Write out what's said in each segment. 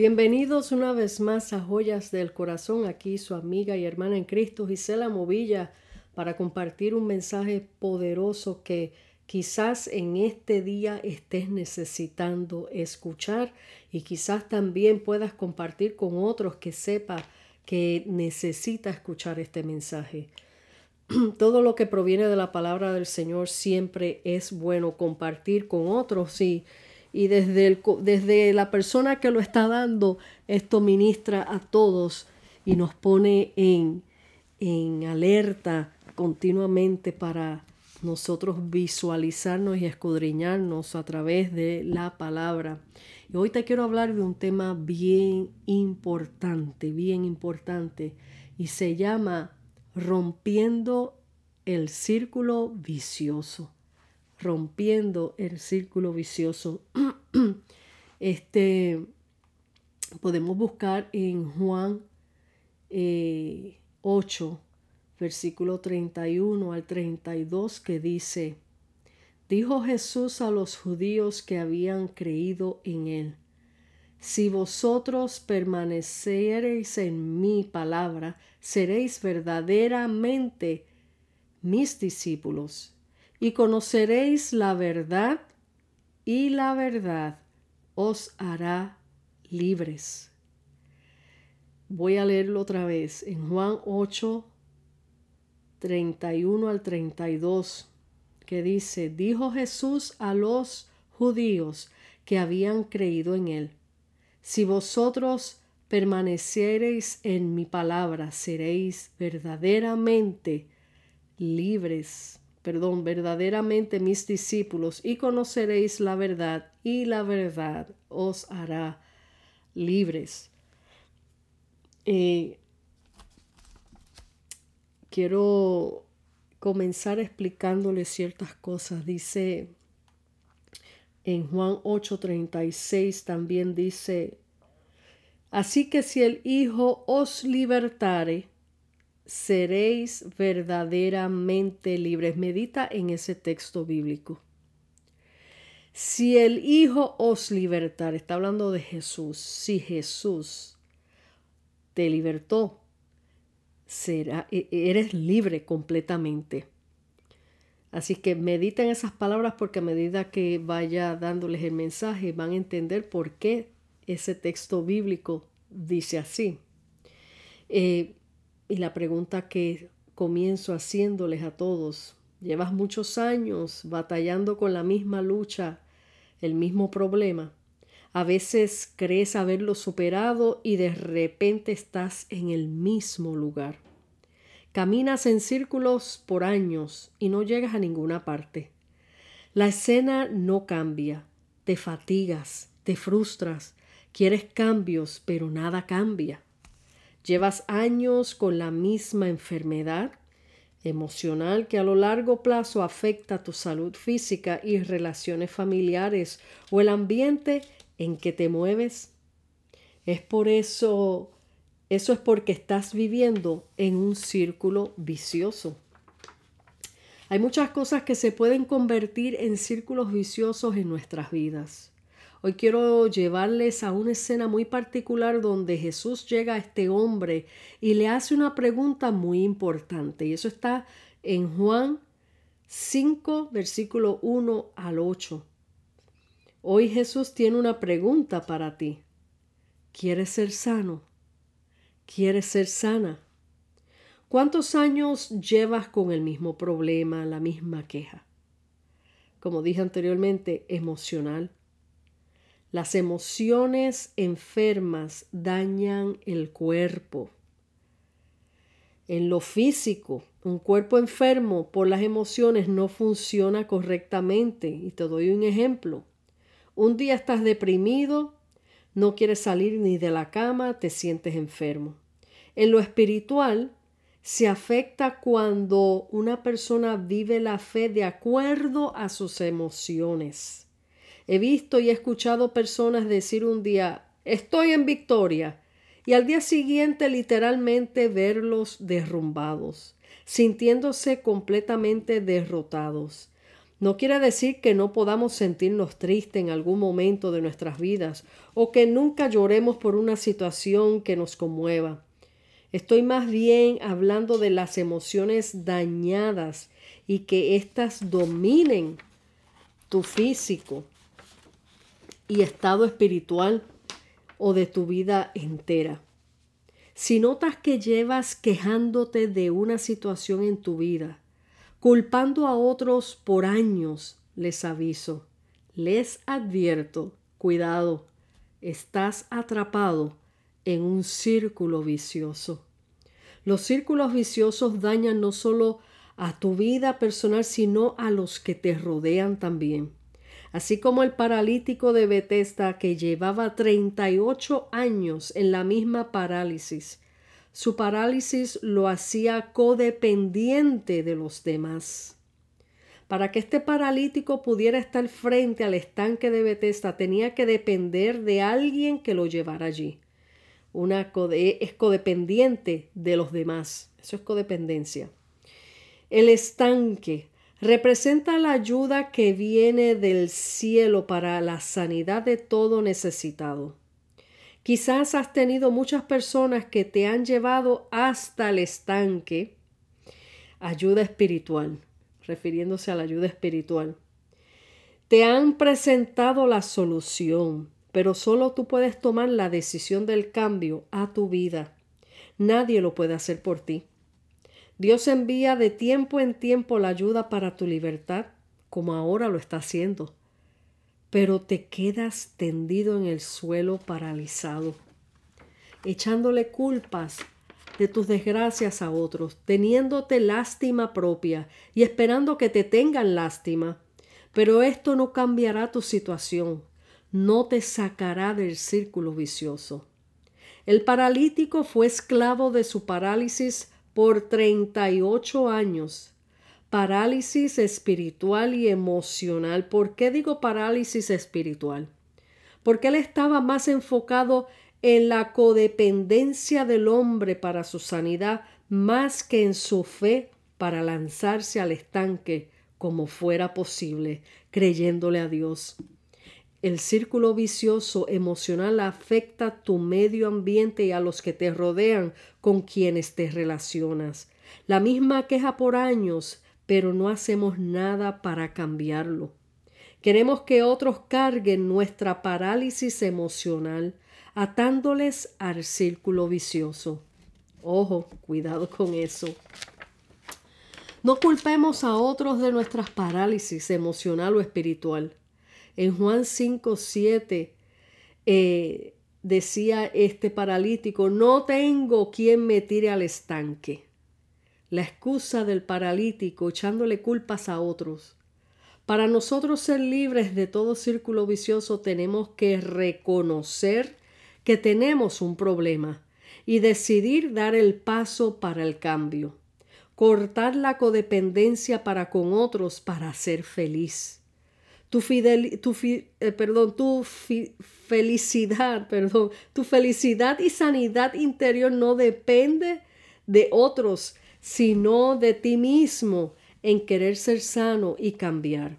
Bienvenidos una vez más a Joyas del Corazón, aquí su amiga y hermana en Cristo Gisela Movilla para compartir un mensaje poderoso que quizás en este día estés necesitando escuchar y quizás también puedas compartir con otros que sepa que necesita escuchar este mensaje. Todo lo que proviene de la palabra del Señor siempre es bueno compartir con otros y y desde, el, desde la persona que lo está dando, esto ministra a todos y nos pone en, en alerta continuamente para nosotros visualizarnos y escudriñarnos a través de la palabra. Y hoy te quiero hablar de un tema bien importante, bien importante, y se llama rompiendo el círculo vicioso rompiendo el círculo vicioso. este, podemos buscar en Juan 8, eh, versículo 31 al 32, que dice, Dijo Jesús a los judíos que habían creído en él, Si vosotros permanecereis en mi palabra, seréis verdaderamente mis discípulos y conoceréis la verdad, y la verdad os hará libres. Voy a leerlo otra vez en Juan 8, 31 al 32, que dice, dijo Jesús a los judíos que habían creído en él, si vosotros permaneciereis en mi palabra, seréis verdaderamente libres perdón, verdaderamente mis discípulos y conoceréis la verdad y la verdad os hará libres. Eh, quiero comenzar explicándole ciertas cosas. Dice en Juan 8:36 también dice, así que si el Hijo os libertare, seréis verdaderamente libres. Medita en ese texto bíblico. Si el Hijo os libertar, está hablando de Jesús, si Jesús te libertó, será, e, eres libre completamente. Así que medita en esas palabras porque a medida que vaya dándoles el mensaje van a entender por qué ese texto bíblico dice así. Eh, y la pregunta que comienzo haciéndoles a todos, llevas muchos años batallando con la misma lucha, el mismo problema. A veces crees haberlo superado y de repente estás en el mismo lugar. Caminas en círculos por años y no llegas a ninguna parte. La escena no cambia, te fatigas, te frustras, quieres cambios, pero nada cambia. Llevas años con la misma enfermedad emocional que a lo largo plazo afecta tu salud física y relaciones familiares o el ambiente en que te mueves. Es por eso, eso es porque estás viviendo en un círculo vicioso. Hay muchas cosas que se pueden convertir en círculos viciosos en nuestras vidas. Hoy quiero llevarles a una escena muy particular donde Jesús llega a este hombre y le hace una pregunta muy importante. Y eso está en Juan 5, versículo 1 al 8. Hoy Jesús tiene una pregunta para ti. ¿Quieres ser sano? ¿Quieres ser sana? ¿Cuántos años llevas con el mismo problema, la misma queja? Como dije anteriormente, emocional, las emociones enfermas dañan el cuerpo. En lo físico, un cuerpo enfermo por las emociones no funciona correctamente. Y te doy un ejemplo. Un día estás deprimido, no quieres salir ni de la cama, te sientes enfermo. En lo espiritual, se afecta cuando una persona vive la fe de acuerdo a sus emociones. He visto y he escuchado personas decir un día, estoy en victoria, y al día siguiente literalmente verlos derrumbados, sintiéndose completamente derrotados. No quiere decir que no podamos sentirnos tristes en algún momento de nuestras vidas o que nunca lloremos por una situación que nos conmueva. Estoy más bien hablando de las emociones dañadas y que éstas dominen tu físico y estado espiritual o de tu vida entera. Si notas que llevas quejándote de una situación en tu vida, culpando a otros por años, les aviso, les advierto, cuidado, estás atrapado en un círculo vicioso. Los círculos viciosos dañan no solo a tu vida personal, sino a los que te rodean también. Así como el paralítico de Bethesda que llevaba 38 años en la misma parálisis su parálisis lo hacía codependiente de los demás. Para que este paralítico pudiera estar frente al estanque de Bethesda, tenía que depender de alguien que lo llevara allí. Una es codependiente de los demás. Eso es codependencia. El estanque representa la ayuda que viene del cielo para la sanidad de todo necesitado. Quizás has tenido muchas personas que te han llevado hasta el estanque. Ayuda espiritual, refiriéndose a la ayuda espiritual. Te han presentado la solución, pero solo tú puedes tomar la decisión del cambio a tu vida. Nadie lo puede hacer por ti. Dios envía de tiempo en tiempo la ayuda para tu libertad, como ahora lo está haciendo pero te quedas tendido en el suelo paralizado, echándole culpas de tus desgracias a otros, teniéndote lástima propia y esperando que te tengan lástima. Pero esto no cambiará tu situación, no te sacará del círculo vicioso. El paralítico fue esclavo de su parálisis por 38 años parálisis espiritual y emocional. ¿Por qué digo parálisis espiritual? Porque él estaba más enfocado en la codependencia del hombre para su sanidad más que en su fe para lanzarse al estanque como fuera posible, creyéndole a Dios. El círculo vicioso emocional afecta a tu medio ambiente y a los que te rodean con quienes te relacionas. La misma queja por años pero no hacemos nada para cambiarlo. Queremos que otros carguen nuestra parálisis emocional, atándoles al círculo vicioso. Ojo, cuidado con eso. No culpemos a otros de nuestras parálisis emocional o espiritual. En Juan 5, 7 eh, decía este paralítico, no tengo quien me tire al estanque la excusa del paralítico echándole culpas a otros. Para nosotros ser libres de todo círculo vicioso tenemos que reconocer que tenemos un problema y decidir dar el paso para el cambio, cortar la codependencia para con otros para ser feliz. Tu, tu, eh, perdón, tu felicidad, perdón, tu felicidad y sanidad interior no depende de otros, sino de ti mismo en querer ser sano y cambiar.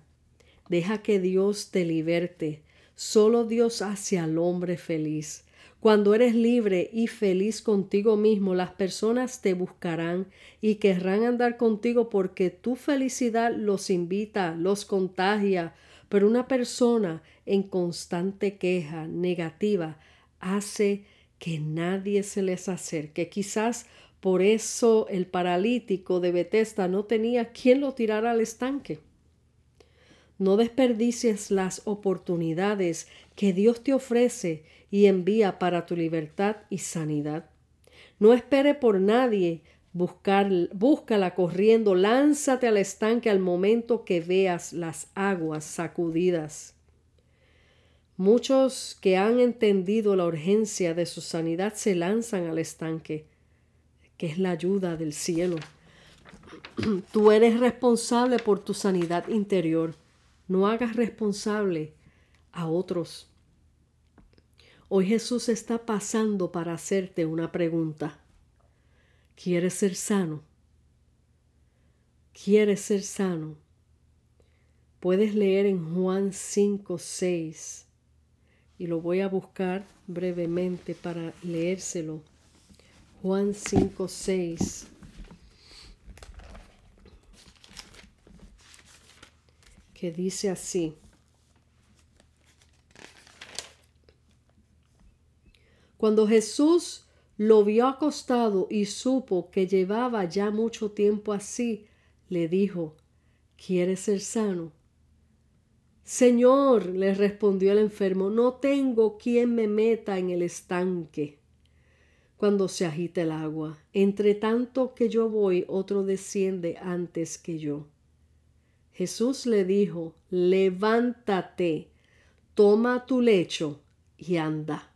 Deja que Dios te liberte. Solo Dios hace al hombre feliz. Cuando eres libre y feliz contigo mismo, las personas te buscarán y querrán andar contigo porque tu felicidad los invita, los contagia. Pero una persona en constante queja negativa hace que nadie se les acerque. Quizás por eso el paralítico de Bethesda no tenía quien lo tirara al estanque. No desperdicies las oportunidades que Dios te ofrece y envía para tu libertad y sanidad. No espere por nadie, buscar, búscala corriendo, lánzate al estanque al momento que veas las aguas sacudidas. Muchos que han entendido la urgencia de su sanidad se lanzan al estanque, que es la ayuda del cielo. Tú eres responsable por tu sanidad interior. No hagas responsable a otros. Hoy Jesús está pasando para hacerte una pregunta. ¿Quieres ser sano? ¿Quieres ser sano? Puedes leer en Juan 5, 6 y lo voy a buscar brevemente para leérselo. Juan 5, 6. Que dice así. Cuando Jesús lo vio acostado y supo que llevaba ya mucho tiempo así, le dijo, ¿Quieres ser sano? Señor, le respondió el enfermo, no tengo quien me meta en el estanque cuando se agita el agua. Entre tanto que yo voy, otro desciende antes que yo. Jesús le dijo, levántate, toma tu lecho y anda.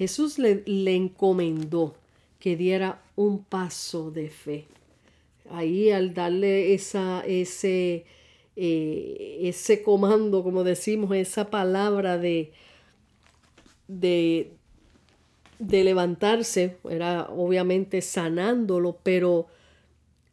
Jesús le, le encomendó que diera un paso de fe. Ahí al darle esa, ese, eh, ese comando, como decimos, esa palabra de, de, de levantarse, era obviamente sanándolo, pero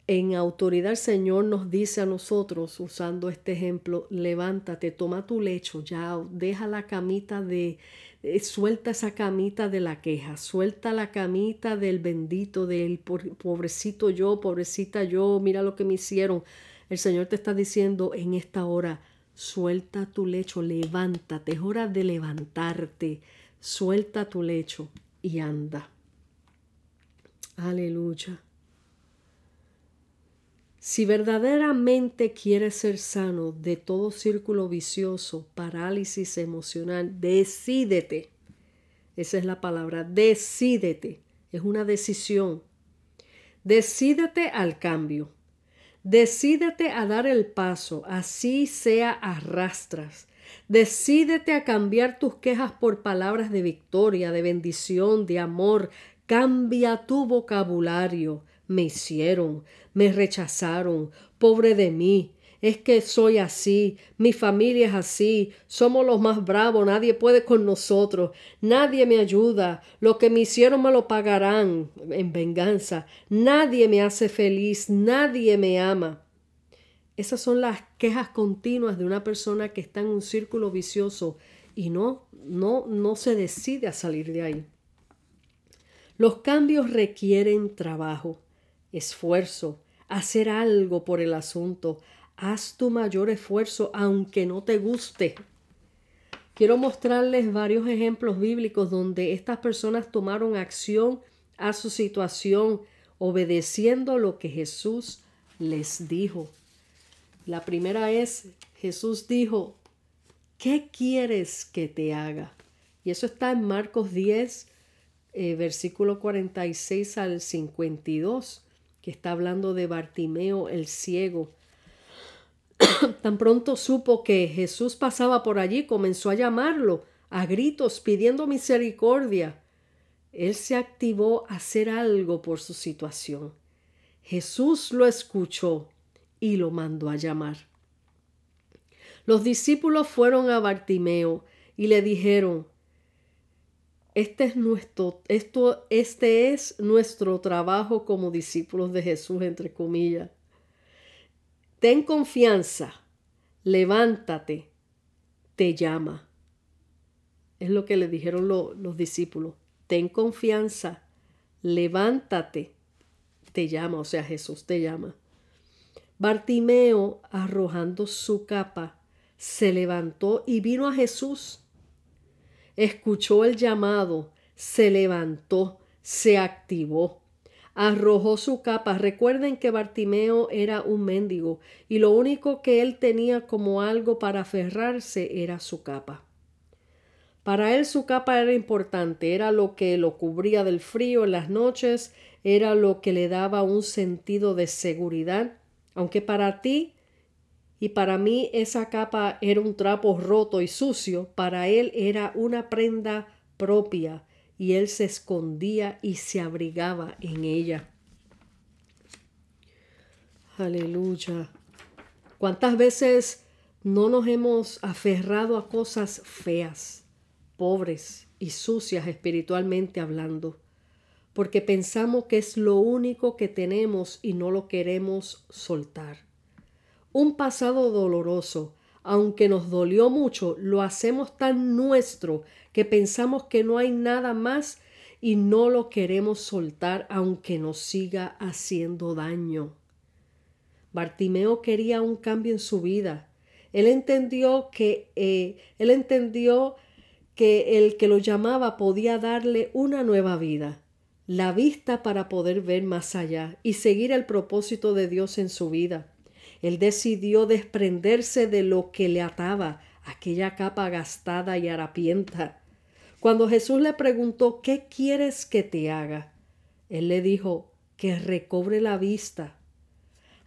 en autoridad el Señor nos dice a nosotros, usando este ejemplo, levántate, toma tu lecho, ya deja la camita de, eh, suelta esa camita de la queja, suelta la camita del bendito, del pobrecito yo, pobrecita yo, mira lo que me hicieron. El Señor te está diciendo en esta hora, suelta tu lecho, levántate, es hora de levantarte, suelta tu lecho y anda. Aleluya. Si verdaderamente quieres ser sano de todo círculo vicioso, parálisis emocional, decídete. Esa es la palabra, decídete. Es una decisión. Decídete al cambio. Decídete a dar el paso, así sea arrastras. Decídete a cambiar tus quejas por palabras de victoria, de bendición, de amor. Cambia tu vocabulario. Me hicieron, me rechazaron, pobre de mí, es que soy así, mi familia es así, somos los más bravos, nadie puede con nosotros, nadie me ayuda, lo que me hicieron me lo pagarán en venganza, nadie me hace feliz, nadie me ama. Esas son las quejas continuas de una persona que está en un círculo vicioso y no, no, no se decide a salir de ahí. Los cambios requieren trabajo, esfuerzo, hacer algo por el asunto, haz tu mayor esfuerzo aunque no te guste. Quiero mostrarles varios ejemplos bíblicos donde estas personas tomaron acción a su situación obedeciendo lo que Jesús les dijo. La primera es, Jesús dijo, ¿qué quieres que te haga? Y eso está en Marcos 10, eh, versículo 46 al 52, que está hablando de Bartimeo el ciego. Tan pronto supo que Jesús pasaba por allí, comenzó a llamarlo a gritos pidiendo misericordia. Él se activó a hacer algo por su situación. Jesús lo escuchó y lo mandó a llamar. Los discípulos fueron a Bartimeo y le dijeron, este es nuestro, esto, este es nuestro trabajo como discípulos de Jesús, entre comillas. Ten confianza, levántate, te llama. Es lo que le dijeron los discípulos. Ten confianza, levántate, te llama, o sea, Jesús te llama. Bartimeo, arrojando su capa, se levantó y vino a Jesús. Escuchó el llamado, se levantó, se activó arrojó su capa. Recuerden que Bartimeo era un mendigo y lo único que él tenía como algo para aferrarse era su capa. Para él su capa era importante, era lo que lo cubría del frío en las noches, era lo que le daba un sentido de seguridad, aunque para ti y para mí esa capa era un trapo roto y sucio, para él era una prenda propia, y él se escondía y se abrigaba en ella. Aleluya. ¿Cuántas veces no nos hemos aferrado a cosas feas, pobres y sucias espiritualmente hablando? Porque pensamos que es lo único que tenemos y no lo queremos soltar. Un pasado doloroso, aunque nos dolió mucho, lo hacemos tan nuestro que pensamos que no hay nada más y no lo queremos soltar aunque nos siga haciendo daño. Bartimeo quería un cambio en su vida. Él entendió que eh, él entendió que el que lo llamaba podía darle una nueva vida, la vista para poder ver más allá y seguir el propósito de Dios en su vida. Él decidió desprenderse de lo que le ataba, aquella capa gastada y harapienta. Cuando Jesús le preguntó ¿Qué quieres que te haga? Él le dijo que recobre la vista.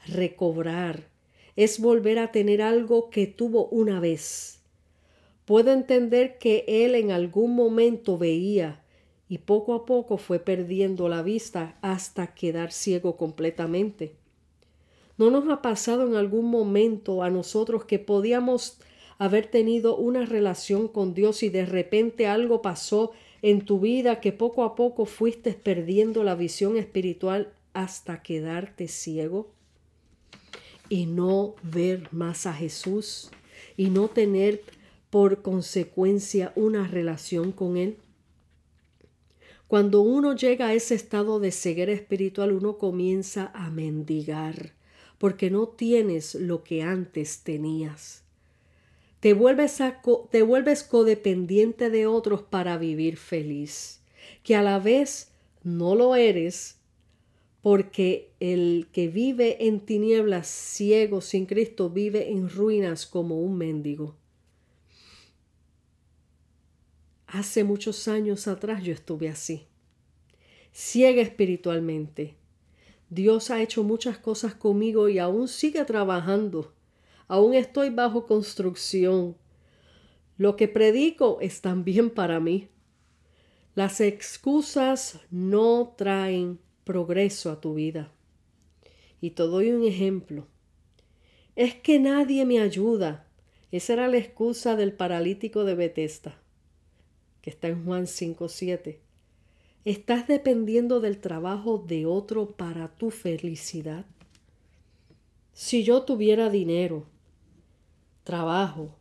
Recobrar es volver a tener algo que tuvo una vez. Puedo entender que él en algún momento veía y poco a poco fue perdiendo la vista hasta quedar ciego completamente. ¿No nos ha pasado en algún momento a nosotros que podíamos haber tenido una relación con Dios y de repente algo pasó en tu vida que poco a poco fuiste perdiendo la visión espiritual hasta quedarte ciego y no ver más a Jesús y no tener por consecuencia una relación con Él? Cuando uno llega a ese estado de ceguera espiritual, uno comienza a mendigar porque no tienes lo que antes tenías. Te vuelves, te vuelves codependiente de otros para vivir feliz, que a la vez no lo eres porque el que vive en tinieblas ciego sin Cristo vive en ruinas como un mendigo. Hace muchos años atrás yo estuve así, ciega espiritualmente, Dios ha hecho muchas cosas conmigo y aún sigue trabajando. Aún estoy bajo construcción. Lo que predico es también para mí. Las excusas no traen progreso a tu vida. Y te doy un ejemplo. Es que nadie me ayuda. Esa era la excusa del paralítico de Bethesda, que está en Juan 5.7. ¿Estás dependiendo del trabajo de otro para tu felicidad? Si yo tuviera dinero, trabajo,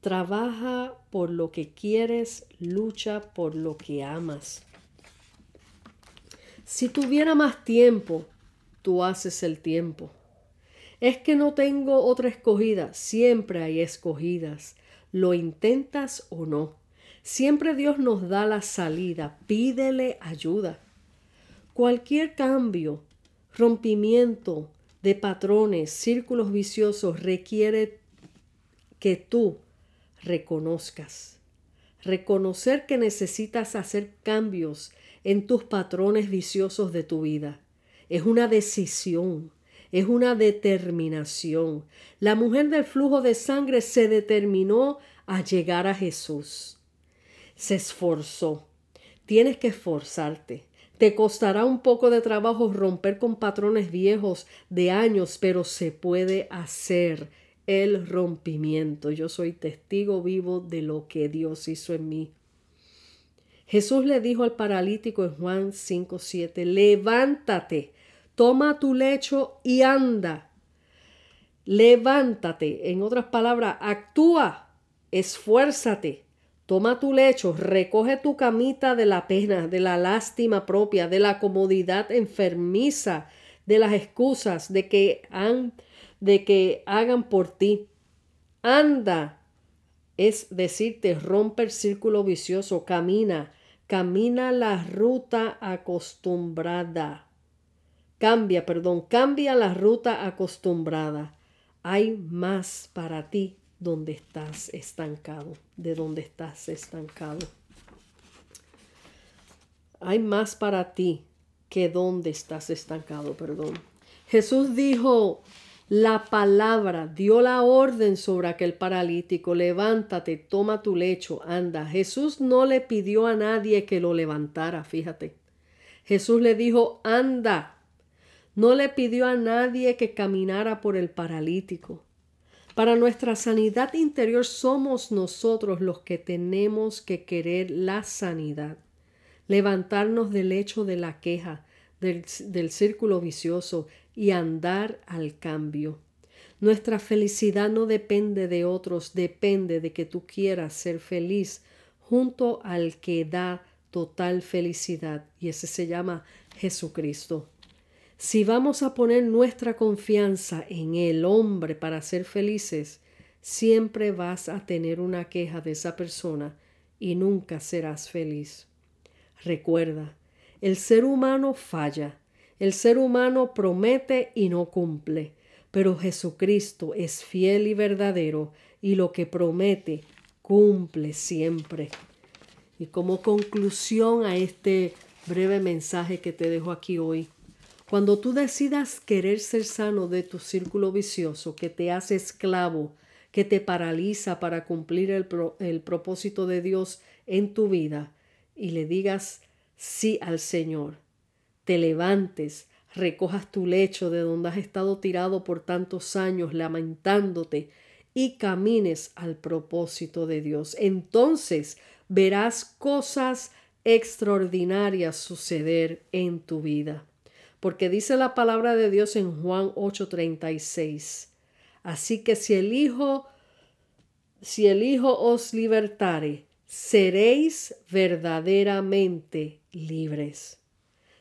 trabaja por lo que quieres, lucha por lo que amas. Si tuviera más tiempo, tú haces el tiempo. Es que no tengo otra escogida, siempre hay escogidas. ¿Lo intentas o no? Siempre Dios nos da la salida, pídele ayuda. Cualquier cambio, rompimiento de patrones, círculos viciosos requiere que tú reconozcas. Reconocer que necesitas hacer cambios en tus patrones viciosos de tu vida. Es una decisión, es una determinación. La mujer del flujo de sangre se determinó a llegar a Jesús se esforzó. Tienes que esforzarte. Te costará un poco de trabajo romper con patrones viejos de años, pero se puede hacer el rompimiento. Yo soy testigo vivo de lo que Dios hizo en mí. Jesús le dijo al paralítico en Juan 5:7, levántate, toma tu lecho y anda. Levántate, en otras palabras, actúa, esfuérzate. Toma tu lecho, recoge tu camita de la pena, de la lástima propia, de la comodidad enfermiza, de las excusas de que, han, de que hagan por ti. Anda, es decirte, rompe el círculo vicioso, camina, camina la ruta acostumbrada. Cambia, perdón, cambia la ruta acostumbrada. Hay más para ti donde estás estancado, de donde estás estancado. Hay más para ti que donde estás estancado, perdón. Jesús dijo la palabra, dio la orden sobre aquel paralítico, levántate, toma tu lecho, anda. Jesús no le pidió a nadie que lo levantara, fíjate. Jesús le dijo, anda. No le pidió a nadie que caminara por el paralítico. Para nuestra sanidad interior somos nosotros los que tenemos que querer la sanidad, levantarnos del hecho de la queja, del, círculo vicioso y andar al cambio. Nuestra felicidad no depende de otros, depende de que tú quieras ser feliz junto al que da total felicidad y ese se llama Jesucristo. Si vamos a poner nuestra confianza en el hombre para ser felices, siempre vas a tener una queja de esa persona y nunca serás feliz. Recuerda, el ser humano falla, el ser humano promete y no cumple, pero Jesucristo es fiel y verdadero y lo que promete cumple siempre. Y como conclusión a este breve mensaje que te dejo aquí hoy, cuando tú decidas querer ser sano de tu círculo vicioso que te hace esclavo, que te paraliza para cumplir el, el propósito de Dios en tu vida, y le digas sí al Señor, te levantes, recojas tu lecho de donde has estado tirado por tantos años lamentándote y camines al propósito de Dios. Entonces verás cosas extraordinarias suceder en tu vida. Porque dice la palabra de Dios en Juan 8:36. Así que si el Hijo si el Hijo os libertare, seréis verdaderamente libres.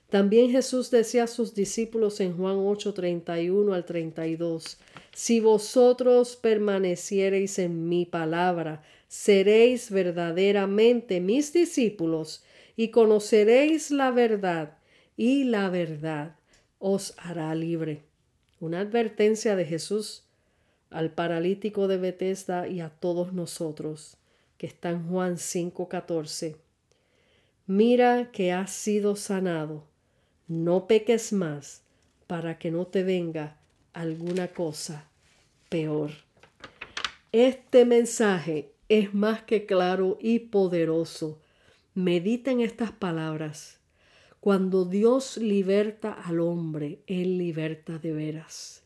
También Jesús decía a sus discípulos en Juan 8, 31 al 32, Si vosotros permaneciereis en mi palabra, seréis verdaderamente mis discípulos y conoceréis la verdad, y la verdad os hará libre. Una advertencia de Jesús al paralítico de Bethesda y a todos nosotros, que está en Juan 5:14. Mira que has sido sanado no peques más para que no te venga alguna cosa peor. Este mensaje es más que claro y poderoso. Medita en estas palabras. Cuando Dios liberta al hombre, Él liberta de veras.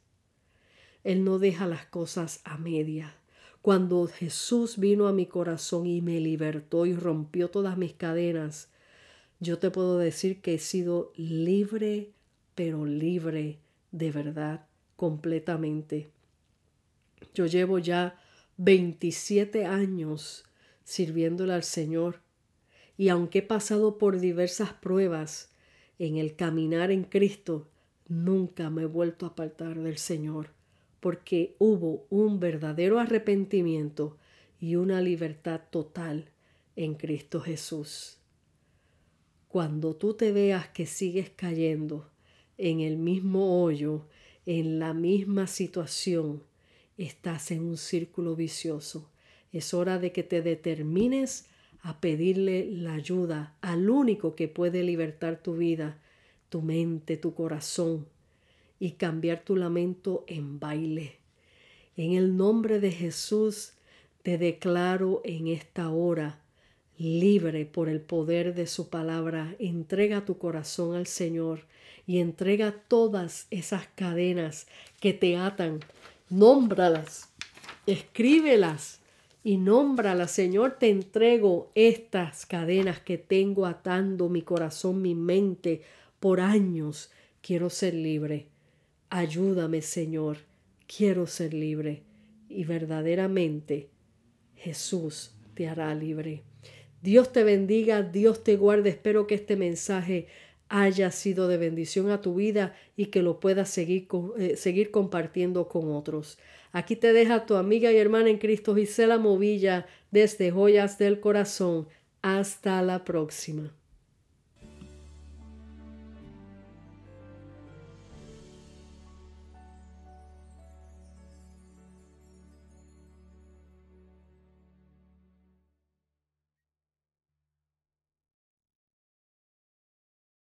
Él no deja las cosas a media. Cuando Jesús vino a mi corazón y me libertó y rompió todas mis cadenas, yo te puedo decir que he sido libre, pero libre de verdad, completamente. Yo llevo ya 27 años sirviéndole al Señor y aunque he pasado por diversas pruebas en el caminar en Cristo, nunca me he vuelto a apartar del Señor, porque hubo un verdadero arrepentimiento y una libertad total en Cristo Jesús. Cuando tú te veas que sigues cayendo en el mismo hoyo, en la misma situación, estás en un círculo vicioso. Es hora de que te determines a pedirle la ayuda al único que puede libertar tu vida, tu mente, tu corazón y cambiar tu lamento en baile. En el nombre de Jesús te declaro en esta hora libre por el poder de su palabra, entrega tu corazón al Señor y entrega todas esas cadenas que te atan, nómbralas, escríbelas y nómbralas. Señor, te entrego estas cadenas que tengo atando mi corazón, mi mente por años. Quiero ser libre. Ayúdame, Señor. Quiero ser libre. Y verdaderamente Jesús te hará libre. Dios te bendiga, Dios te guarde. Espero que este mensaje haya sido de bendición a tu vida y que lo puedas seguir, eh, seguir compartiendo con otros. Aquí te deja tu amiga y hermana en Cristo Gisela Movilla desde Joyas del Corazón. Hasta la próxima.